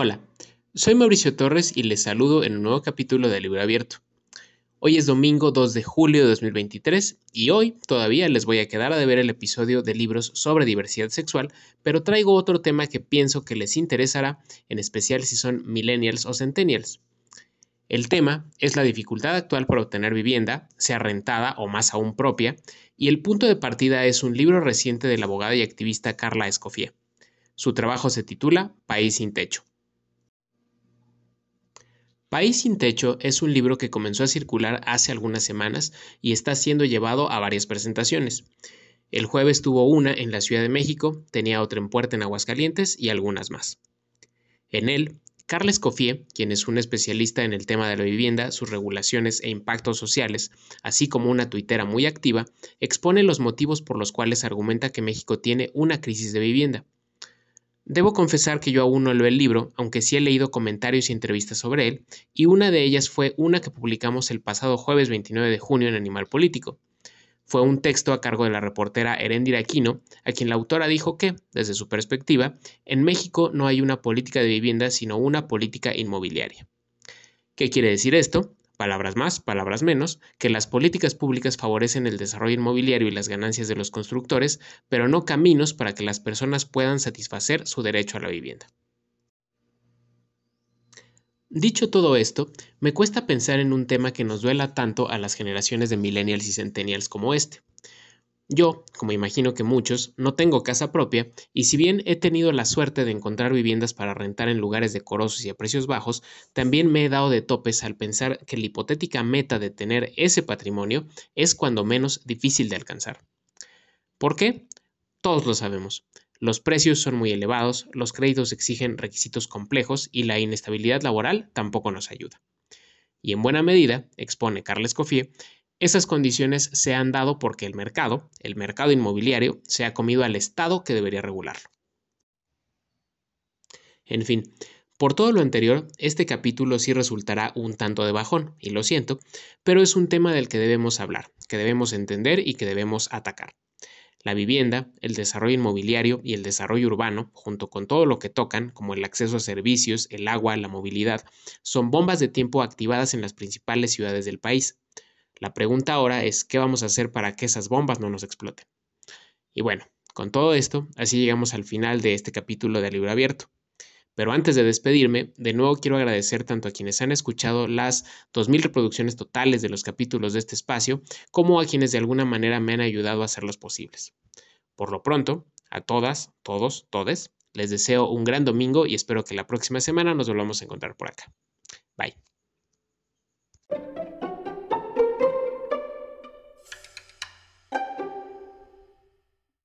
Hola, soy Mauricio Torres y les saludo en un nuevo capítulo de Libro Abierto. Hoy es domingo 2 de julio de 2023 y hoy todavía les voy a quedar a deber el episodio de libros sobre diversidad sexual, pero traigo otro tema que pienso que les interesará, en especial si son millennials o centennials. El tema es la dificultad actual para obtener vivienda, sea rentada o más aún propia, y el punto de partida es un libro reciente de la abogada y activista Carla Escoffier. Su trabajo se titula País sin techo. País sin Techo es un libro que comenzó a circular hace algunas semanas y está siendo llevado a varias presentaciones. El jueves tuvo una en la Ciudad de México, tenía otra en Puerta en Aguascalientes y algunas más. En él, Carles Escoffier, quien es un especialista en el tema de la vivienda, sus regulaciones e impactos sociales, así como una tuitera muy activa, expone los motivos por los cuales argumenta que México tiene una crisis de vivienda. Debo confesar que yo aún no leo el libro, aunque sí he leído comentarios y entrevistas sobre él, y una de ellas fue una que publicamos el pasado jueves 29 de junio en Animal Político. Fue un texto a cargo de la reportera Erendira Aquino, a quien la autora dijo que, desde su perspectiva, en México no hay una política de vivienda, sino una política inmobiliaria. ¿Qué quiere decir esto? Palabras más, palabras menos, que las políticas públicas favorecen el desarrollo inmobiliario y las ganancias de los constructores, pero no caminos para que las personas puedan satisfacer su derecho a la vivienda. Dicho todo esto, me cuesta pensar en un tema que nos duela tanto a las generaciones de millennials y centennials como este, yo, como imagino que muchos, no tengo casa propia y si bien he tenido la suerte de encontrar viviendas para rentar en lugares decorosos y a precios bajos, también me he dado de topes al pensar que la hipotética meta de tener ese patrimonio es cuando menos difícil de alcanzar. ¿Por qué? Todos lo sabemos. Los precios son muy elevados, los créditos exigen requisitos complejos y la inestabilidad laboral tampoco nos ayuda. Y en buena medida, expone Carles Coffier, esas condiciones se han dado porque el mercado, el mercado inmobiliario, se ha comido al Estado que debería regularlo. En fin, por todo lo anterior, este capítulo sí resultará un tanto de bajón, y lo siento, pero es un tema del que debemos hablar, que debemos entender y que debemos atacar. La vivienda, el desarrollo inmobiliario y el desarrollo urbano, junto con todo lo que tocan, como el acceso a servicios, el agua, la movilidad, son bombas de tiempo activadas en las principales ciudades del país. La pregunta ahora es, ¿qué vamos a hacer para que esas bombas no nos exploten? Y bueno, con todo esto, así llegamos al final de este capítulo de Libro Abierto. Pero antes de despedirme, de nuevo quiero agradecer tanto a quienes han escuchado las 2.000 reproducciones totales de los capítulos de este espacio, como a quienes de alguna manera me han ayudado a hacerlos posibles. Por lo pronto, a todas, todos, todes, les deseo un gran domingo y espero que la próxima semana nos volvamos a encontrar por acá. Bye.